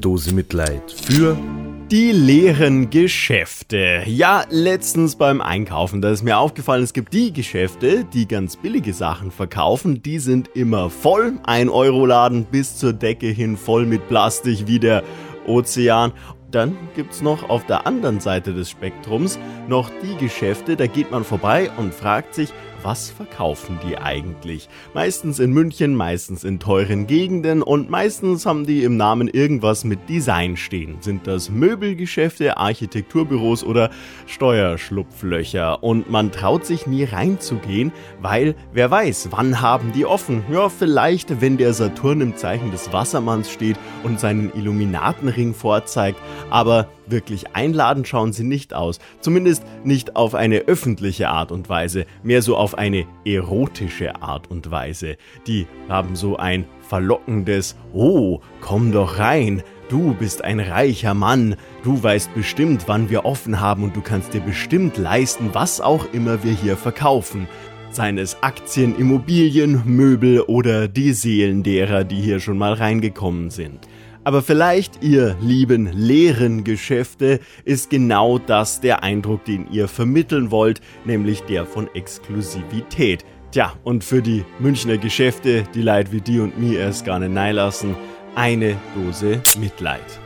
Dose Mitleid für die leeren Geschäfte. Ja, letztens beim Einkaufen, da ist mir aufgefallen, es gibt die Geschäfte, die ganz billige Sachen verkaufen, die sind immer voll. Ein Euro Laden bis zur Decke hin voll mit Plastik wie der Ozean. Dann gibt's noch auf der anderen Seite des Spektrums noch die Geschäfte, da geht man vorbei und fragt sich, was verkaufen die eigentlich? Meistens in München, meistens in teuren Gegenden und meistens haben die im Namen irgendwas mit Design stehen. Sind das Möbelgeschäfte, Architekturbüros oder Steuerschlupflöcher? Und man traut sich nie reinzugehen, weil wer weiß, wann haben die offen? Ja, vielleicht, wenn der Saturn im Zeichen des Wassermanns steht und seinen Illuminatenring vorzeigt, aber wirklich einladend schauen sie nicht aus. Zumindest nicht auf eine öffentliche Art und Weise, mehr so auf eine erotische Art und Weise. Die haben so ein verlockendes Oh, komm doch rein. Du bist ein reicher Mann, du weißt bestimmt, wann wir offen haben und du kannst dir bestimmt leisten, was auch immer wir hier verkaufen seien es Aktien, Immobilien, Möbel oder die Seelen derer, die hier schon mal reingekommen sind. Aber vielleicht, ihr lieben leeren Geschäfte, ist genau das der Eindruck, den ihr vermitteln wollt, nämlich der von Exklusivität. Tja, und für die Münchner Geschäfte, die Leid wie die und mir erst gar nicht lassen, eine Dose Mitleid.